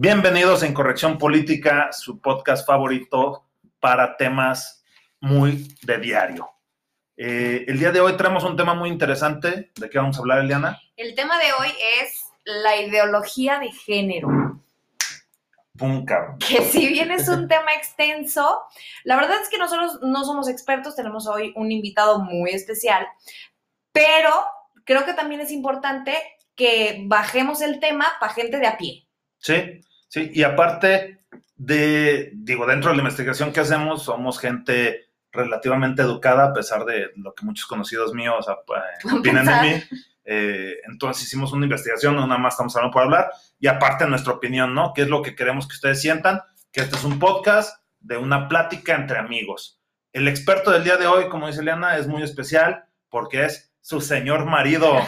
Bienvenidos a Incorrección Política, su podcast favorito para temas muy de diario. Eh, el día de hoy traemos un tema muy interesante. ¿De qué vamos a hablar, Eliana? El tema de hoy es la ideología de género. Pum. Que si bien es un tema extenso, la verdad es que nosotros no somos expertos, tenemos hoy un invitado muy especial, pero creo que también es importante que bajemos el tema para gente de a pie. Sí, sí, y aparte de, digo, dentro de la investigación que hacemos, somos gente relativamente educada, a pesar de lo que muchos conocidos míos eh, opinan de mí. Eh, entonces hicimos una investigación, no nada más estamos hablando por hablar, y aparte nuestra opinión, ¿no? ¿Qué es lo que queremos que ustedes sientan? Que este es un podcast de una plática entre amigos. El experto del día de hoy, como dice Eliana, es muy especial porque es su señor marido,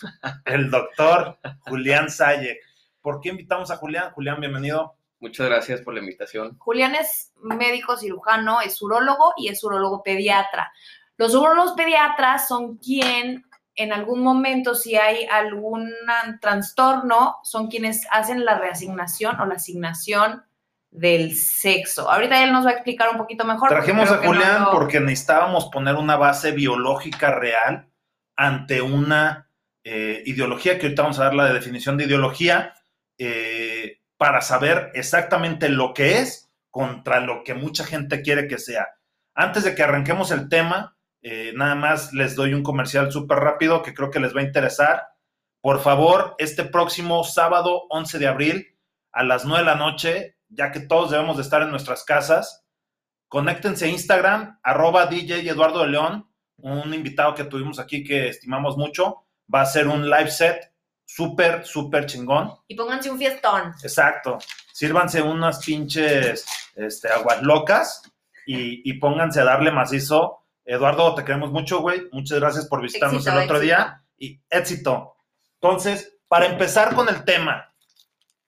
el doctor Julián Sayek. ¿Por qué invitamos a Julián? Julián, bienvenido. Muchas gracias por la invitación. Julián es médico cirujano, es urólogo y es urólogo pediatra. Los urólogos pediatras son quien en algún momento, si hay algún trastorno, son quienes hacen la reasignación o la asignación del sexo. Ahorita él nos va a explicar un poquito mejor. Trajimos a Julián porque necesitábamos poner una base biológica real ante una eh, ideología, que ahorita vamos a dar la definición de ideología, eh, para saber exactamente lo que es contra lo que mucha gente quiere que sea. Antes de que arranquemos el tema, eh, nada más les doy un comercial súper rápido que creo que les va a interesar. Por favor, este próximo sábado 11 de abril a las 9 de la noche, ya que todos debemos de estar en nuestras casas, conéctense a Instagram, arroba DJ Eduardo de León, un invitado que tuvimos aquí que estimamos mucho. Va a ser un live set súper, súper chingón. Y pónganse un fiestón. Exacto. Sírvanse unas pinches este, aguas locas y, pónganse a darle macizo. Eduardo, te queremos mucho, güey. Muchas gracias por visitarnos el otro día. Y éxito. Entonces, para empezar con el tema,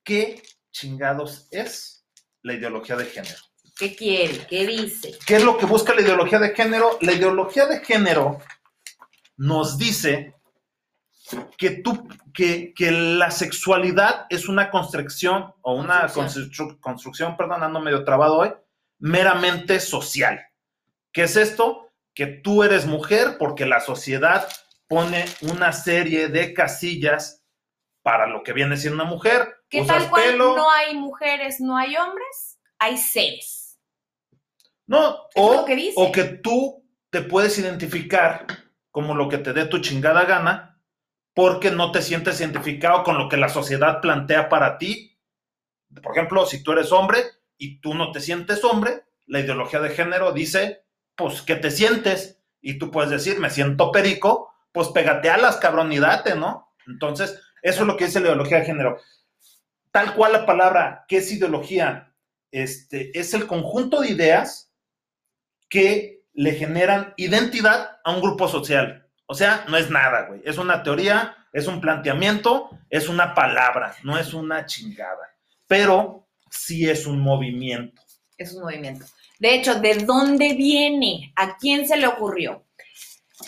¿qué chingados es la ideología de género? ¿Qué quiere? ¿Qué dice? ¿Qué es lo que busca la ideología de género? La ideología de género nos dice que tú, que, la sexualidad es una construcción o una construcción, perdón, ando medio trabado hoy, meramente social. ¿Qué es esto? Que tú eres mujer porque la sociedad pone una serie de casillas para lo que viene siendo una mujer. ¿Qué tal cual no hay mujeres, no hay hombres? Hay seres. No, o, o que tú te puedes identificar como lo que te dé tu chingada gana porque no te sientes identificado con lo que la sociedad plantea para ti. Por ejemplo, si tú eres hombre y tú no te sientes hombre, la ideología de género dice, pues que te sientes y tú puedes decir, me siento perico, pues pégate a las cabronidate, ¿no? Entonces, eso es lo que dice la ideología de género. Tal cual la palabra, ¿qué es ideología? Este, es el conjunto de ideas que le generan identidad a un grupo social. O sea, no es nada, güey. Es una teoría, es un planteamiento, es una palabra, no es una chingada. Pero sí es un movimiento. Es un movimiento. De hecho, ¿de dónde viene? ¿A quién se le ocurrió?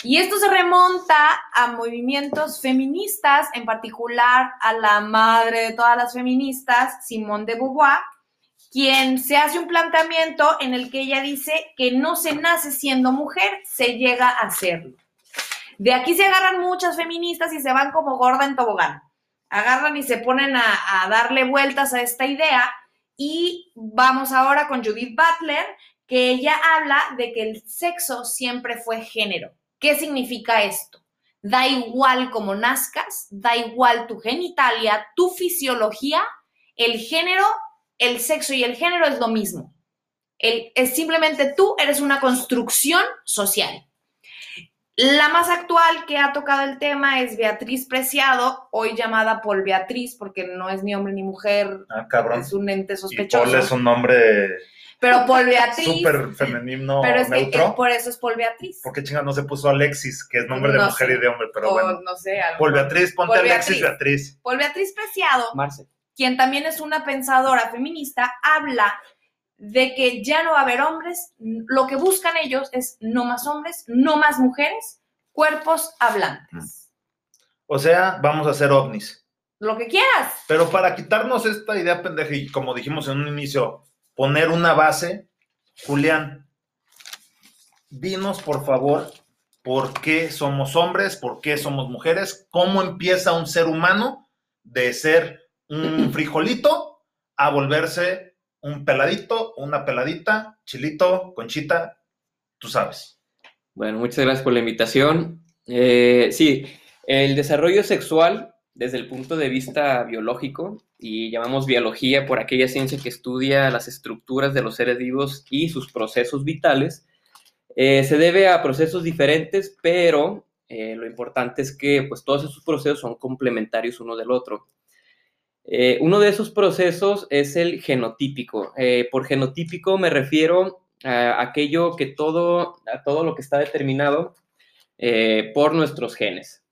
Y esto se remonta a movimientos feministas, en particular a la madre de todas las feministas, Simone de Beauvoir, quien se hace un planteamiento en el que ella dice que no se nace siendo mujer, se llega a serlo. De aquí se agarran muchas feministas y se van como gorda en tobogán. Agarran y se ponen a, darle vueltas a esta idea. Y vamos ahora con Judith Butler, que ella habla de que el sexo siempre fue género. ¿Qué significa esto? Da igual cómo nazcas, da igual tu genitalia, tu fisiología, el género, el sexo y el género es lo mismo. es simplemente tú eres una construcción social. La más actual que ha tocado el tema es Beatriz Preciado, hoy llamada Paul Beatriz, porque no es ni hombre ni mujer. Ah, cabrón. Es un ente sospechoso. Y Paul es un nombre. Pero Paul Beatriz. Súper femenino. Pero es que por eso es Paul Beatriz. ¿Por qué chinga no se puso Alexis, que es nombre de mujer y de hombre? Pero bueno. No sé. Paul Beatriz, ponte Alexis Beatriz. Paul Beatriz Preciado, quien también es una pensadora feminista, habla de que ya no va a haber hombres, lo que buscan ellos es no más hombres, no más mujeres, cuerpos hablantes. O sea, vamos a ser ovnis. lo que quieras. Pero para quitarnos esta idea pendeja y como dijimos en un inicio, poner una base, Julián, dinos por favor por qué somos hombres, por qué somos mujeres, cómo empieza un ser humano de ser un frijolito a volverse un peladito, una peladita, chilito, conchita, tú sabes. Bueno, muchas gracias por la invitación. Eh, sí, el desarrollo sexual desde el punto de vista biológico, y llamamos biología por aquella ciencia que estudia las estructuras de los seres vivos y sus procesos vitales, eh, se debe a procesos diferentes, pero eh, lo importante es que pues, todos esos procesos son complementarios uno del otro. Eh, uno de esos procesos es el genotípico. por genotípico me refiero a aquello que todo, a todo lo que está determinado por nuestros genes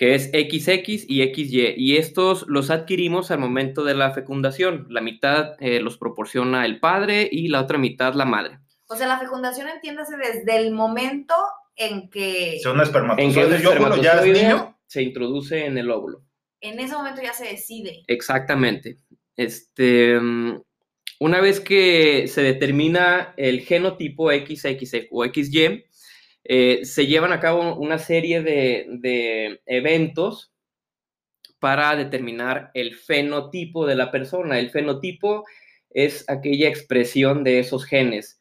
que es XX y XY, y estos los adquirimos al momento de la fecundación. La mitad eh, los proporciona el padre y la otra mitad la madre. O sea, la fecundación entiéndase desde el momento en que... Se un espermatozoide, ya se introduce en el óvulo. En ese momento ya se decide. Exactamente. Este, mm, una vez que se determina el genotipo XX o XY, eh, se llevan a cabo una serie de, eventos para determinar el fenotipo de la persona. El fenotipo es aquella expresión de esos genes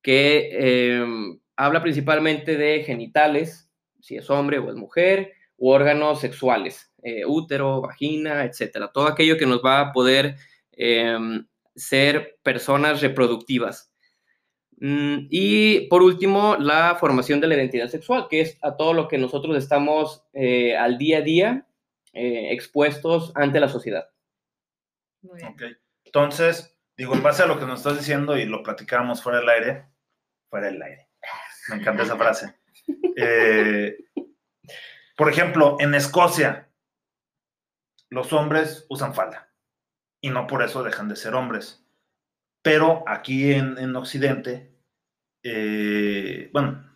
que em, habla principalmente de genitales, si es hombre o es mujer, u órganos sexuales, eh, útero, vagina, etcétera. Todo aquello que nos va a poder em, ser personas reproductivas. Mm, y por último, la formación de la identidad sexual, que es a todo lo que nosotros estamos eh, al día a día eh, expuestos ante la sociedad. Entonces, digo, en base a lo que nos estás diciendo y lo platicábamos fuera del aire, fuera del aire. Me encanta esa frase. Eh, por ejemplo, en Escocia, los hombres usan falda y no por eso dejan de ser hombres. Pero aquí en, en Occidente, eh, bueno,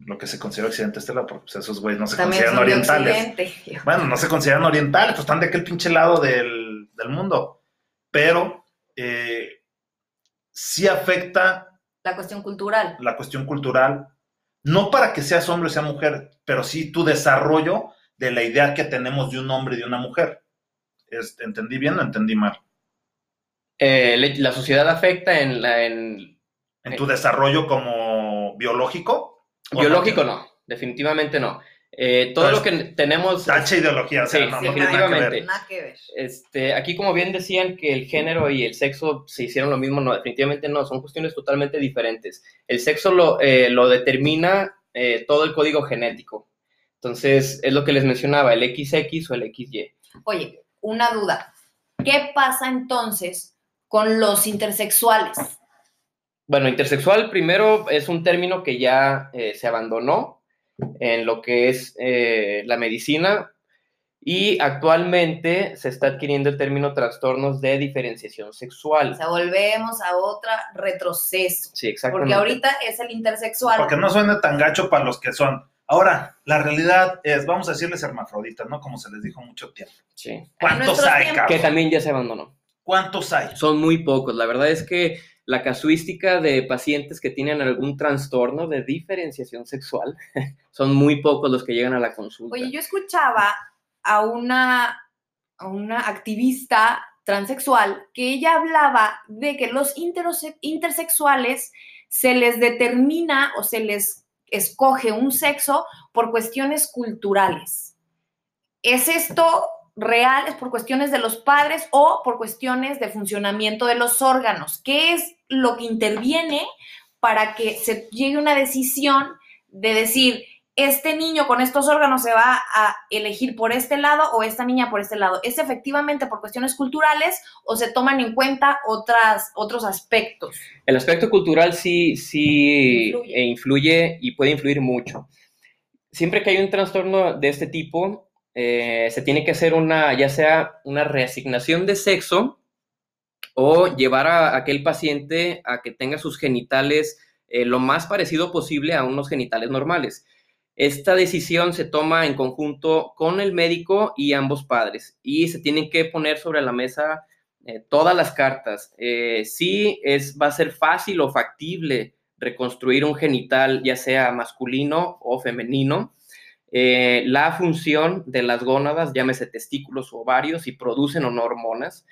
lo que se considera occidente estelar, porque pues, esos güeyes no se consideran orientales. Bueno, no se consideran orientales, pues están de aquel pinche lado del, mundo. Pero eh, sí afecta. La cuestión cultural. La cuestión cultural. No para que seas hombre o sea mujer, pero sí tu desarrollo de la idea que tenemos de un hombre y de una mujer. ¿Entendí bien o entendí mal? Eh, la sociedad afecta en, la, en en tu desarrollo como biológico? Biológico no, definitivamente no. Eh, todo lo que tenemos. Tacha ideología, sí, definitivamente. Nada que ver. Este, aquí, como bien decían que el género y el sexo se hicieron lo mismo, no, definitivamente no, son cuestiones totalmente diferentes. El sexo lo, eh, lo determina eh, todo el código genético. Entonces, es lo que les mencionaba, el XX o el XY. Oye, una duda. ¿Qué pasa entonces con los intersexuales? Bueno, intersexual primero es un término que ya eh, se abandonó en lo que es eh, la medicina y actualmente se está adquiriendo el término trastornos de diferenciación sexual. O sea, volvemos a otra retroceso. Sí, exactamente. Porque ahorita es el intersexual. Porque no suena tan gacho para los que son. Ahora, la realidad es, vamos a decirles hermafroditas, ¿no? Como se les dijo mucho tiempo. Sí. ¿Cuántos hay, Que también ya se abandonó. ¿Cuántos hay? Son muy pocos. La verdad es que la casuística de pacientes que tienen algún trastorno de diferenciación sexual son muy pocos los que llegan a la consulta. Oye, yo escuchaba a una, a una activista transexual que ella hablaba de que los intersexuales se les determina o se les escoge un sexo por cuestiones culturales. ¿Es esto real? ¿Es por cuestiones de los padres o por cuestiones de funcionamiento de los órganos? ¿Qué es lo que interviene para que se llegue a una decisión de decir, este niño con estos órganos se va a elegir por este lado o esta niña por este lado. ¿Es efectivamente por cuestiones culturales o se toman en cuenta otras, otros aspectos? El aspecto cultural sí, sí influye. E influye y puede influir mucho. Siempre que hay un trastorno de este tipo, eh, se tiene que hacer una, ya sea una reasignación de sexo o llevar a aquel paciente a que tenga sus genitales eh, lo más parecido posible a unos genitales normales. esta decisión se toma en conjunto con el médico y ambos padres y se tienen que poner sobre la mesa eh, todas las cartas. Eh, sí es, va a ser fácil o factible reconstruir un genital, ya sea masculino o femenino. Eh, la función de las gónadas, llámese testículos o ovarios, si producen o no hormonas,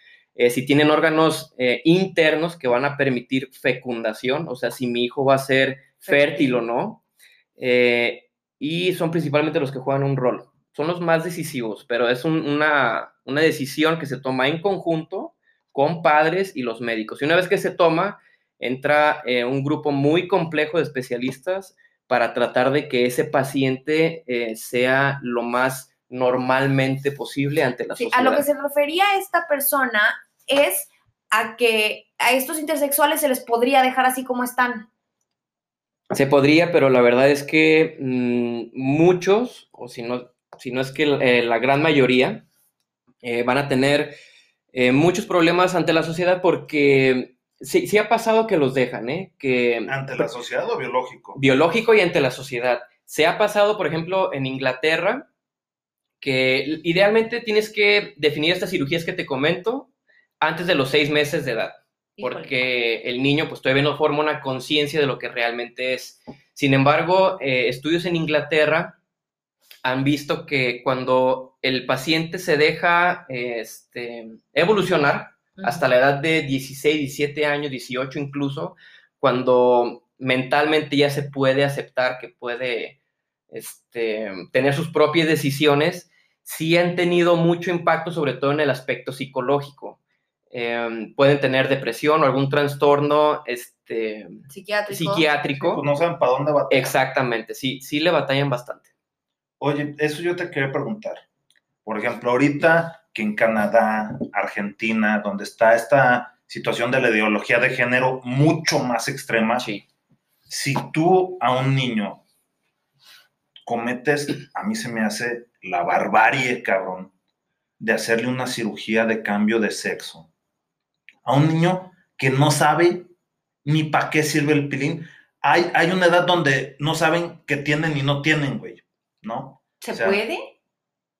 si tienen órganos internos que van a permitir fecundación, o sea, si mi hijo va a ser fértil o no, y son principalmente los que juegan un rol. Son los más decisivos, pero es una, una decisión que se toma en conjunto con padres y los médicos. Y una vez que se toma, entra eh, un grupo muy complejo de especialistas para tratar de que ese paciente eh, sea lo más normalmente posible ante la sociedad. A lo que se refería esta persona es a que a estos intersexuales se les podría dejar así como están. Se podría, pero la verdad es que mm, muchos, o si no, si no es que eh, la gran mayoría, van a tener eh, muchos problemas ante la sociedad porque sí, sí ha pasado que los dejan, ¿eh? Que, ¿Ante la sociedad o biológico? Biológico y ante la sociedad. Se ha pasado, por ejemplo, en Inglaterra, que idealmente tienes que definir estas cirugías que te comento antes de los seis meses de edad, porque el niño pues todavía no forma una conciencia de lo que realmente es. Sin embargo, eh, estudios en Inglaterra han visto que cuando el paciente se deja este, evolucionar hasta la edad de 16, 17 años, 18 incluso, cuando mentalmente ya se puede aceptar que puede este, tener sus propias decisiones, sí han tenido mucho impacto, sobre todo en el aspecto psicológico. Em, pueden tener depresión o algún trastorno este, psiquiátrico. psiquiátrico. Pues no saben para dónde batallan. Exactamente, sí, sí le batallan bastante. Oye, eso yo te quería preguntar. Por ejemplo, ahorita que en Canadá, Argentina, donde está esta situación de la ideología de género mucho más extrema, sí. si tú a un niño cometes, a mí se me hace la barbarie, cabrón, de hacerle una cirugía de cambio de sexo. A un niño que no sabe ni para qué sirve el pilín. Hay, hay una edad donde no saben que tienen y no tienen, güey. ¿no? ¿Se puede?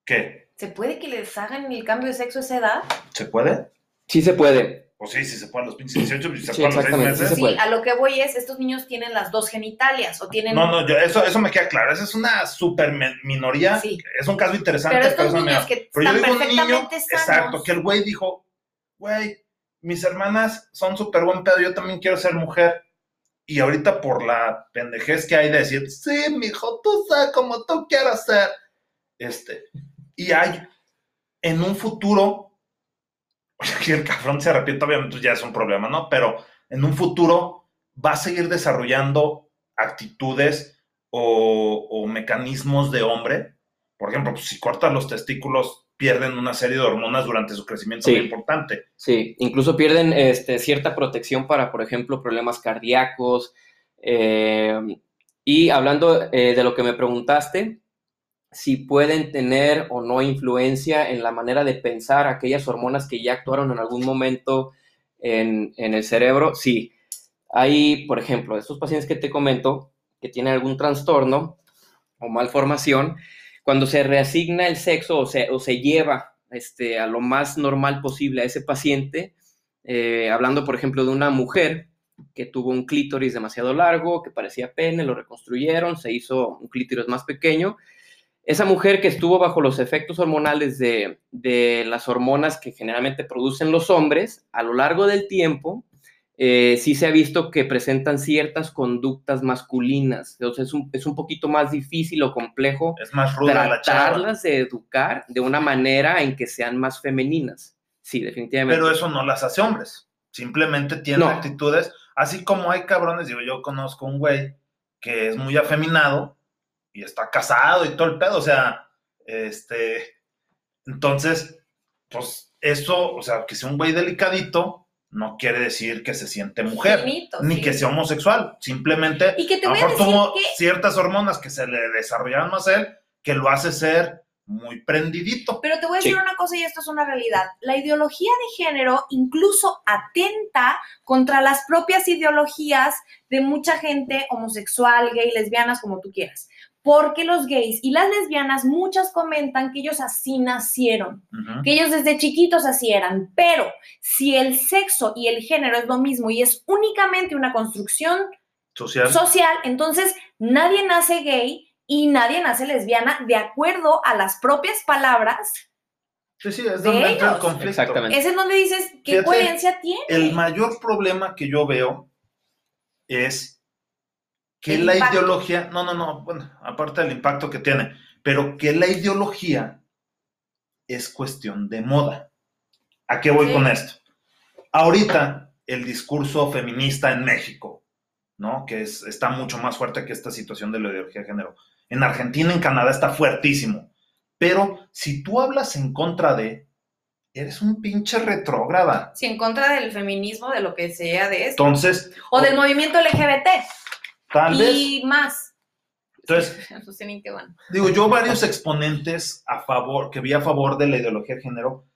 ¿Qué? ¿Se puede que les hagan el cambio de sexo a esa edad? ¿Se puede? Sí se puede. O sí, sí se puede a los 18, pues, se sí, puede a los 6 meses. Sí, a lo que voy es, estos niños tienen las dos genitalias o tienen... No, no, yo, eso, eso me queda claro, esa es una super minoría, sí. es un caso interesante. Pero estos niños que pero están yo digo un niño, sanos. Exacto, que el güey dijo, güey, mis hermanas son súper buen pedo, yo también quiero ser mujer. Y ahorita por la pendejez que hay de decir, sí, mijo, tú sabes como tú quieras ser. Este, y hay en un futuro, aquí el cabrón se arrepiente, obviamente ya es un problema, ¿no? Pero en un futuro va a seguir desarrollando actitudes o, o mecanismos de hombre. Por ejemplo, pues, si cortas los testículos pierden una serie de hormonas durante su crecimiento muy importante. Sí, incluso pierden este, cierta protección para, por ejemplo, problemas cardíacos. Eh, y hablando eh, de lo que me preguntaste, si pueden tener o no influencia en la manera de pensar aquellas hormonas que ya actuaron en algún momento en, el cerebro, sí. Hay, por ejemplo, estos pacientes que te comento que tienen algún trastorno o malformación, cuando se reasigna el sexo o se, o se lleva este, a lo más normal posible a ese paciente, eh, hablando por ejemplo de una mujer que tuvo un clítoris demasiado largo, que parecía pene, lo reconstruyeron, se hizo un clítoris más pequeño. Esa mujer que estuvo bajo los efectos hormonales de, de las hormonas que generalmente producen los hombres, a lo largo del tiempo, eh, sí se ha visto que presentan ciertas conductas masculinas. Entonces es un, es un poquito más difícil o complejo es más tratarlas de educar de una manera en que sean más femeninas. Sí, definitivamente. Pero eso no las hace hombres. Simplemente tienen actitudes, así como hay cabrones, digo, yo conozco un güey que es muy afeminado y está casado y todo el pedo, o sea, este, entonces, pues eso, o sea, que sea un güey delicadito, no quiere decir que se siente mujer, ni que sea homosexual, simplemente y que te a lo mejor tuvo ciertas hormonas que se le desarrollaron más a él, que lo hace ser muy prendidito. Pero te voy a decir una cosa y esto es una realidad. La ideología de género incluso atenta contra las propias ideologías de mucha gente homosexual, gay, lesbianas, como tú quieras porque los gays y las lesbianas, muchas comentan que ellos así nacieron, que ellos desde chiquitos así eran, pero si el sexo y el género es lo mismo y es únicamente una construcción social, social entonces nadie nace gay y nadie nace lesbiana de acuerdo a las propias palabras Sí, sí, es donde entra el conflicto. Exactamente. Es en donde dices, ¿qué coherencia tiene? El mayor problema que yo veo es que la ideología, no, no, no, bueno, aparte del impacto que tiene, pero que la ideología es cuestión de moda. ¿A qué voy con esto? Ahorita el discurso feminista en México, ¿no? Que es, está mucho más fuerte que esta situación de la ideología de género. En Argentina, en Canadá está fuertísimo. Pero si tú hablas en contra de, eres un pinche retrógrada. Sí, en contra del feminismo, de lo que sea de esto. Entonces. O del movimiento LGBT. Tal y más. Entonces, digo, yo varios exponentes a favor, que vi a favor de la ideología de género,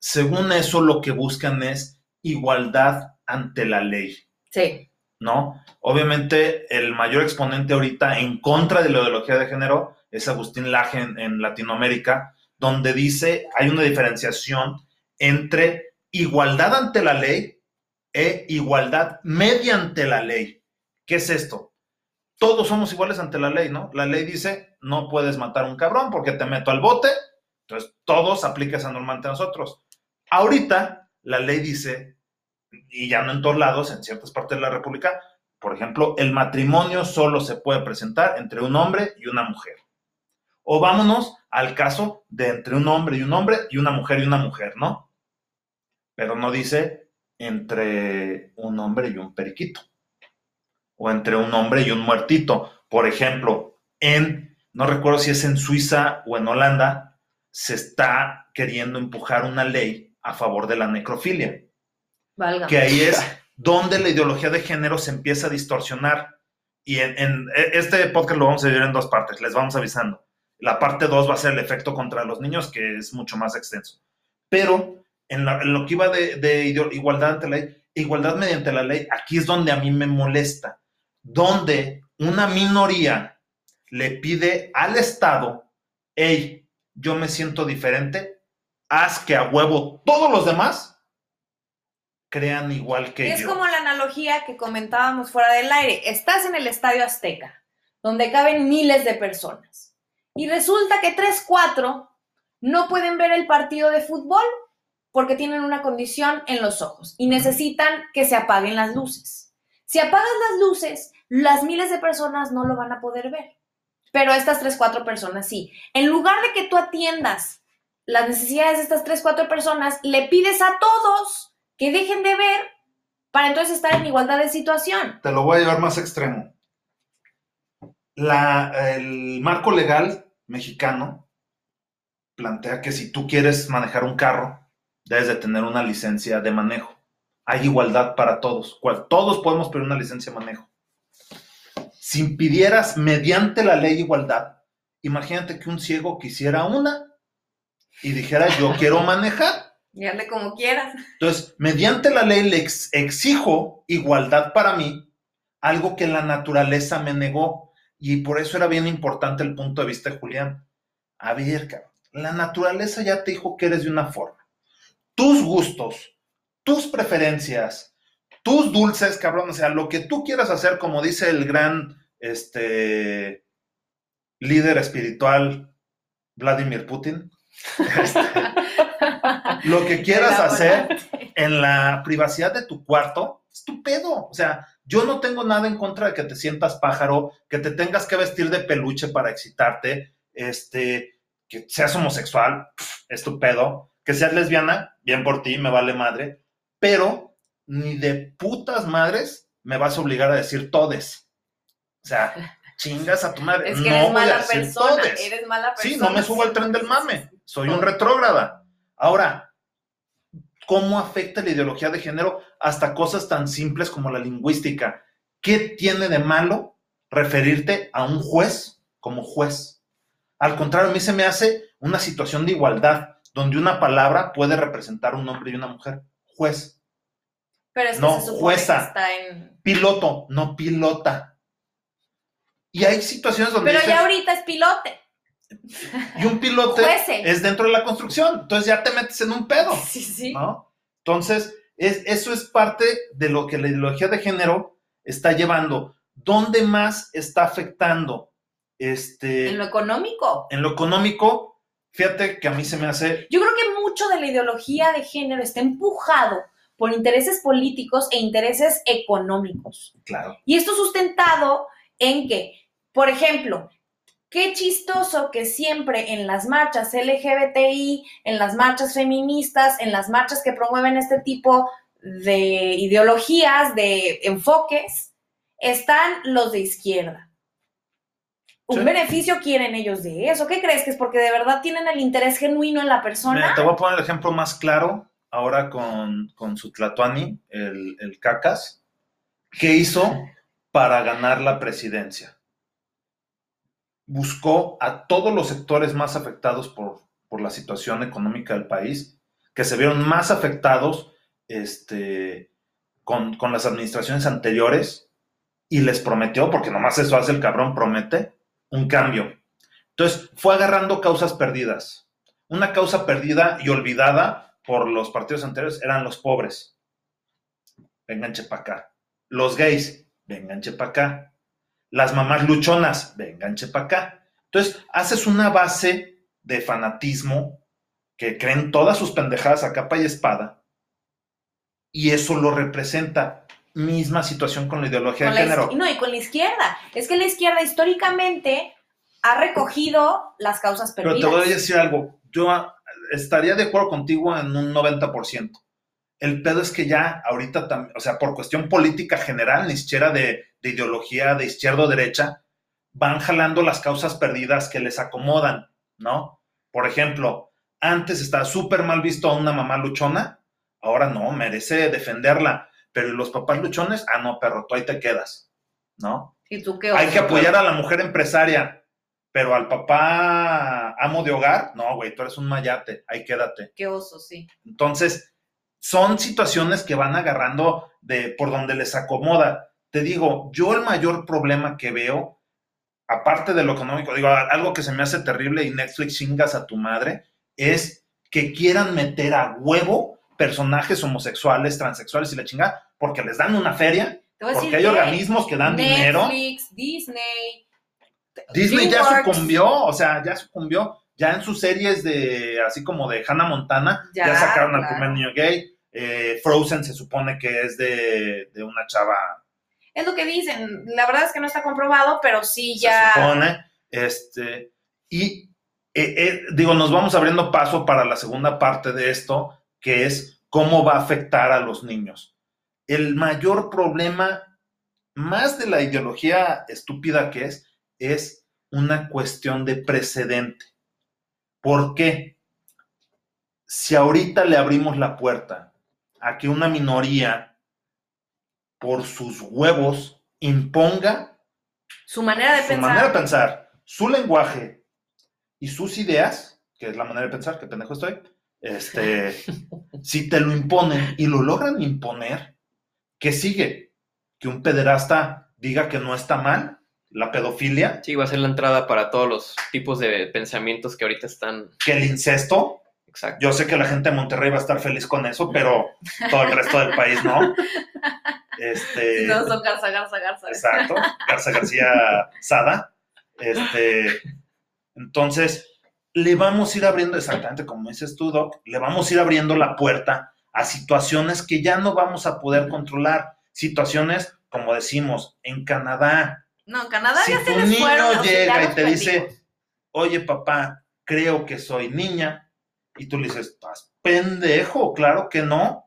según eso lo que buscan es igualdad ante la ley. Sí. ¿No? Obviamente el mayor exponente ahorita en contra de la ideología de género es Agustín Laje en, Latinoamérica, donde dice hay una diferenciación entre igualdad ante la ley e igualdad mediante la ley. ¿Qué es esto? Todos somos iguales ante la ley, ¿no? La ley dice, no puedes matar a un cabrón porque te meto al bote, entonces todos aplica esa norma ante nosotros. Ahorita la ley dice, y ya no en todos lados, en ciertas partes de la República, por ejemplo, el matrimonio solo se puede presentar entre un hombre y una mujer. O vámonos al caso de entre un hombre y un hombre y una mujer y una mujer, ¿no? Pero no dice entre un hombre y un periquito. O entre un hombre y un muertito. Por ejemplo, en, no recuerdo si es en Suiza o en Holanda, se está queriendo empujar una ley a favor de la necrofilia. Que ahí es donde la ideología de género se empieza a distorsionar. Y en, en, este podcast lo vamos a dividir en dos partes, les vamos avisando. La parte 2 va a ser el efecto contra los niños, que es mucho más extenso. Pero en, lo que iba de, igualdad ante la ley, igualdad mediante la ley, aquí es donde a mí me molesta. Donde una minoría le pide al Estado, hey, yo me siento diferente, haz que a huevo todos los demás crean igual que yo. Es como la analogía que comentábamos fuera del aire. Estás en el Estadio Azteca, donde caben miles de personas. Y resulta que 3-4 no pueden ver el partido de fútbol porque tienen una condición en los ojos y necesitan que se apaguen las luces. Si apagas las luces, las miles de personas no lo van a poder ver. Pero estas 3-4 personas sí. En lugar de que tú atiendas las necesidades de estas 3-4 personas, le pides a todos que dejen de ver para entonces estar en igualdad de situación. Te lo voy a llevar más extremo. El marco legal mexicano plantea que si tú quieres manejar un carro, debes de tener una licencia de manejo. Hay igualdad para todos. Todos podemos pedir una licencia de manejo. Si impidieras mediante la ley igualdad, imagínate que un ciego quisiera una y dijera yo quiero manejar. Y hazle como quieras. Entonces, mediante la ley le exijo igualdad para mí, algo que la naturaleza me negó. Y por eso era bien importante el punto de vista de Julián. A ver, cabrón, la naturaleza ya te dijo que eres de una forma. Tus gustos, tus preferencias, tus dulces, cabrón, o sea, lo que tú quieras hacer, como dice el gran este, líder espiritual Vladimir Putin. Este, lo que quieras hacer en la privacidad de tu cuarto, es tu pedo. O sea, yo no tengo nada en contra de que te sientas pájaro, que te tengas que vestir de peluche para excitarte, este, que seas homosexual, estupendo, que seas lesbiana, bien por ti, me vale madre, pero ni de putas madres me vas a obligar a decir todes. O sea, chingas a tu madre. Es que no eres mala persona, eres mala persona. Sí, no me subo al tren del mame, soy un retrógrada. Ahora, cómo afecta la ideología de género hasta cosas tan simples como la lingüística. ¿Qué tiene de malo referirte a un juez como juez? Al contrario, a mí se me hace una situación de igualdad, donde una palabra puede representar un hombre y una mujer. Juez. Pero es que no, se jueza. está en... Piloto, no pilota. Y hay situaciones donde... Pero ya ahorita es pilote. Y un pilote es dentro de la construcción. Entonces ya te metes en un pedo. Sí, sí. ¿no? Entonces, es, eso es parte de lo que la ideología de género está llevando. ¿Dónde más está afectando? Este, en lo económico. En lo económico, fíjate que a mí se me hace... Yo creo que mucho de la ideología de género está empujado por intereses políticos e intereses económicos. Claro. Y esto sustentado en que, por ejemplo, Qué chistoso que siempre en las marchas LGBTI, en las marchas feministas, en las marchas que promueven este tipo de ideologías, de enfoques, están los de izquierda. ¿Un beneficio quieren ellos de eso? ¿Qué crees que es porque de verdad tienen el interés genuino en la persona? te voy a poner el ejemplo más claro ahora con, su Tlatuani, el, el Cacas. ¿Qué hizo para ganar la presidencia? buscó a todos los sectores más afectados por, la situación económica del país, que se vieron más afectados este, con, las administraciones anteriores y les prometió, porque nomás eso hace el cabrón, promete un cambio. Entonces fue agarrando causas perdidas. Una causa perdida y olvidada por los partidos anteriores eran los pobres. Venganche para acá. Los gays, venganche para acá las mamás luchonas, vengan, para acá. Entonces, haces una base de fanatismo que creen todas sus pendejadas a capa y espada, y eso lo representa. Misma situación con la ideología de género. No, y con la izquierda. Es que la izquierda históricamente ha recogido las causas perdidas. Pero te voy a decir algo. Yo estaría de acuerdo contigo en un 90%. El pedo es que ya ahorita, o sea, por cuestión política general, ni siquiera de, ideología de izquierda o derecha, van jalando las causas perdidas que les acomodan, ¿no? Por ejemplo, antes estaba súper mal visto a una mamá luchona, ahora no, merece defenderla, pero los papás luchones, ah, no, perro, tú ahí te quedas, ¿no? ¿Y tú qué Hay que apoyar a la mujer empresaria, pero al papá amo de hogar, no, güey, tú eres un mayate, ahí quédate. Qué oso, sí. Entonces, son situaciones que van agarrando de por donde les acomoda. Te digo, yo el mayor problema que veo, aparte de lo económico, digo, algo que se me hace terrible y Netflix chingas a tu madre, es que quieran meter a huevo personajes homosexuales, transexuales y la chingada, porque les dan una feria, porque hay organismos que dan dinero. Netflix, Disney. Disney ya sucumbió, o sea, ya sucumbió. Ya en sus series de, así como de Hannah Montana, ya, sacaron al primer niño gay eh, Frozen se supone que es de, una chava. Es lo que dicen. La verdad es que no está comprobado, pero sí ya. Se supone. Este, y eh, eh, digo, nos vamos abriendo paso para la segunda parte de esto, que es cómo va a afectar a los niños. El mayor problema, más de la ideología estúpida que es, es una cuestión de precedente. ¿Por qué? Si ahorita le abrimos la puerta a que una minoría, por sus huevos, imponga su manera de su pensar. manera de pensar, su lenguaje y sus ideas, que es la manera de pensar, que pendejo estoy, este, si te lo imponen y lo logran imponer, ¿qué sigue? Que un pederasta diga que no está mal, la pedofilia. Sí, va a ser la entrada para todos los tipos de pensamientos que ahorita están. Que el incesto, yo sé que la gente de Monterrey va a estar feliz con eso, pero todo el resto del país no. Este, no, son Garza, Garza, Garza. Exacto, Garza García Sada. Este, entonces, le vamos a ir abriendo, exactamente como dices tú, Doc, le vamos a ir abriendo la puerta a situaciones que ya no vamos a poder controlar. Situaciones, como decimos, en Canadá. No, en Canadá si ya tu niño llega y te dice, oye papá, creo que soy niña, y tú le dices, estás pendejo, claro que no.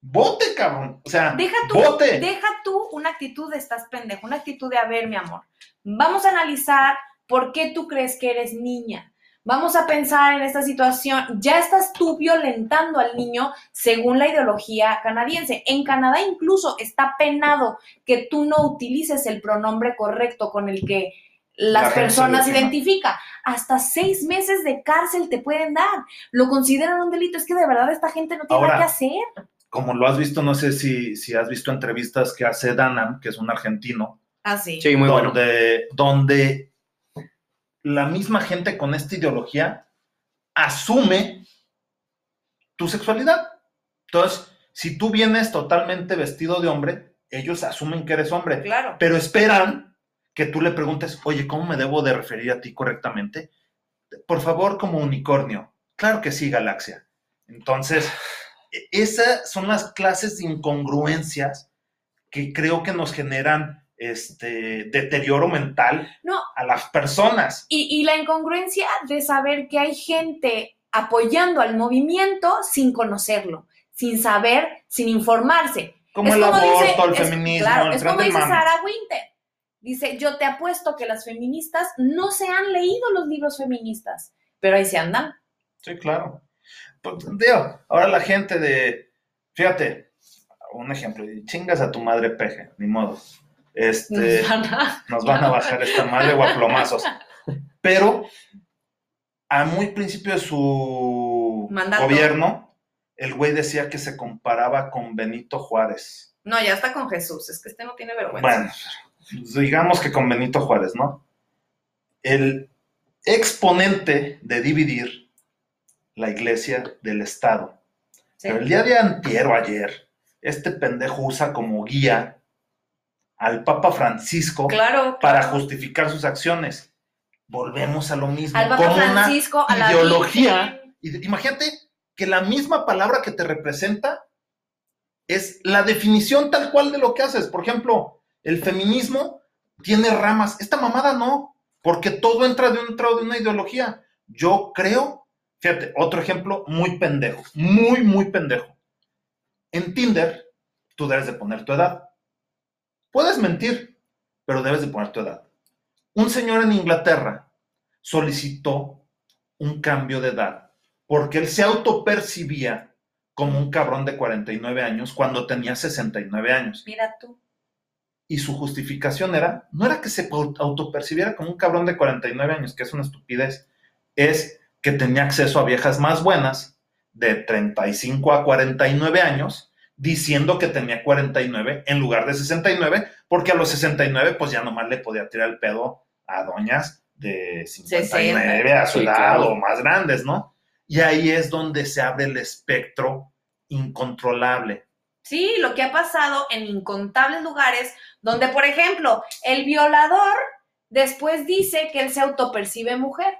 Vote, cabrón. O sea, deja tú, vote. Deja tú una actitud de estás pendejo, una actitud de, a ver, mi amor, vamos a analizar por qué tú crees que eres niña. Vamos a pensar en esta situación. Ya estás tú violentando al niño según la ideología canadiense. En Canadá incluso está penado que tú no utilices el pronombre correcto con el que las personas identifica. Hasta seis meses de cárcel te pueden dar. Lo consideran un delito. Es que de verdad esta gente no tiene nada que hacer. Como lo has visto, no sé si, si has visto entrevistas que hace Danam, que es un argentino. Ah, sí. Sí, muy bueno. donde, donde la misma gente con esta ideología asume tu sexualidad. Entonces, si tú vienes totalmente vestido de hombre, ellos asumen que eres hombre, Claro. pero esperan que tú le preguntes, oye, ¿cómo me debo de referir a ti correctamente? Por favor, como unicornio. Claro que sí, galaxia. Entonces, e- esas son las clases de incongruencias que creo que nos generan este deterioro mental No, a las personas. y, y la incongruencia de saber que hay gente apoyando al movimiento sin conocerlo, sin saber, sin informarse. Como Es el como aborto, dice- el es- feminismo, claro, el es como dice. Sarah Winter. Dice, yo te apuesto que las feministas no se han leído los libros feministas, pero ahí se andan. Sí, claro. Pues, digo, ahora la gente de, fíjate, un ejemplo, chingas a tu madre peje, ni modo. Este, Nos van a- nos van a bajar esta madre o a plomazos. Pero a muy principio de su Mandato. gobierno, el güey decía que se comparaba con Benito Juárez. No, ya está con Jesús, es que este no tiene vergüenza. Bueno, digamos que con Benito Juárez, ¿no? El exponente de dividir la iglesia del Estado. Sí. Pero el día de antier o ayer, este pendejo usa como guía al Papa Francisco Claro, para justificar sus acciones. Volvemos a lo mismo. Al Papa como una Francisco, a la ideología. Virgen. Imagínate que la misma palabra que te representa es la definición tal cual de lo que haces. Por ejemplo, el feminismo tiene ramas. Esta mamada no, porque todo entra dentro de una ideología. Yo creo, fíjate, otro ejemplo muy pendejo, muy, muy pendejo. En Tinder, tú debes de poner tu edad. Puedes mentir, pero debes de poner tu edad. Un señor en Inglaterra solicitó un cambio de edad porque él se autopercibía como un cabrón de 49 años cuando tenía 69 años. Mira tú. Y su justificación era, no era que se autopercibiera como un cabrón de 49 años, que es una estupidez, es que tenía acceso a viejas más buenas de 35 a 49 años, diciendo que tenía 49 en lugar de 69, porque a los 69 pues ya nomás le podía tirar el pedo a doñas de 59 a su Sí, edad claro. o más grandes, ¿no? Y ahí es donde se abre el espectro incontrolable. Sí, lo que ha pasado en incontables lugares donde, por ejemplo, el violador después dice que él se autopercibe mujer,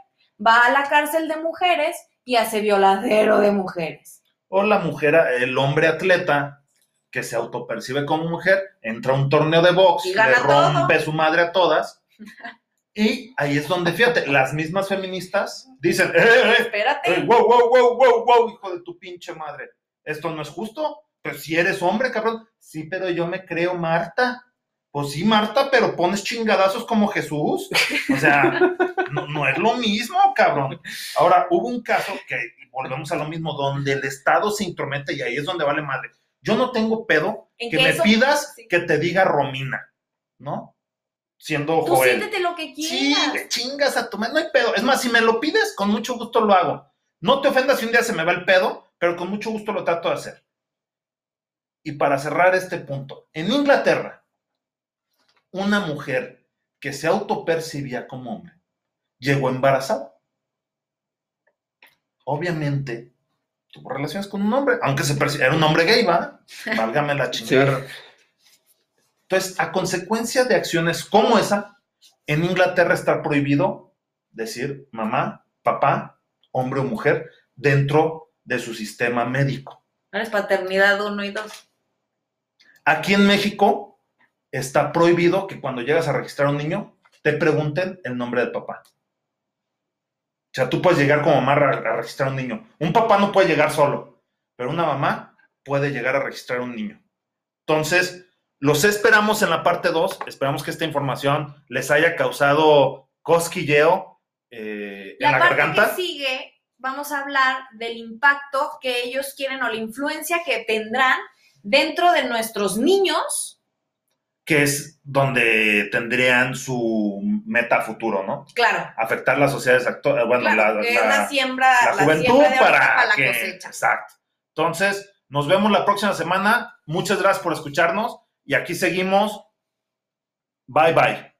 va a la cárcel de mujeres y hace violadero de mujeres. O la mujer, el hombre atleta que se autopercibe como mujer, entra a un torneo de box, le rompe su madre a todas. Y ahí es donde, fíjate, las mismas feministas dicen, ¡eh, eh, eh! Espérate. Eh, wow, wow, wow, wow, wow, hijo de tu pinche madre. ¿Esto no es justo? Pues si eres hombre, cabrón. Sí, pero yo me creo Marta. Pues sí, Marta, pero pones chingadazos como Jesús. O sea, no, no es lo mismo, cabrón. Ahora, hubo un caso que, volvemos a lo mismo, donde el Estado se intromete y ahí es donde vale madre. Yo no tengo pedo ¿En que me eso- pidas sí. que te diga Romina, ¿no? Siendo Tú Joel. siéntete lo que Sí, quieras. le chingas a tu madre, no hay pedo. Es más, si me lo pides, con mucho gusto lo hago. No te ofendas si un día se me va el pedo, pero con mucho gusto lo trato de hacer. Y para cerrar este punto, en Inglaterra, una mujer que se autopercibía como hombre llegó embarazada. Obviamente, tuvo relaciones con un hombre, aunque se era un hombre gay, ¿va? Válgame la chingada. Entonces, a consecuencia de acciones como esa, en Inglaterra está prohibido decir mamá, papá, hombre o mujer dentro de su sistema médico. Ahora es paternidad uno y dos. Aquí en México está prohibido que cuando llegas a registrar a un niño te pregunten el nombre del papá. O sea, tú puedes llegar como mamá a registrar a un niño. Un papá no puede llegar solo, pero una mamá puede llegar a registrar a un niño. Entonces, los esperamos en la parte 2. Esperamos que esta información les haya causado cosquilleo eh, en La la parte garganta. que sigue, vamos a hablar del impacto que ellos quieren o la influencia que tendrán dentro de nuestros niños. Que es donde tendrían su meta futuro, ¿no? Claro, Afectar las sociedades actuales, bueno, claro, la, que la- es la siembra, la la juventud siembra de ahorita para, para la que, cosecha. exacto. Entonces, nos vemos la próxima semana. Muchas gracias por escucharnos y aquí seguimos Bye bye.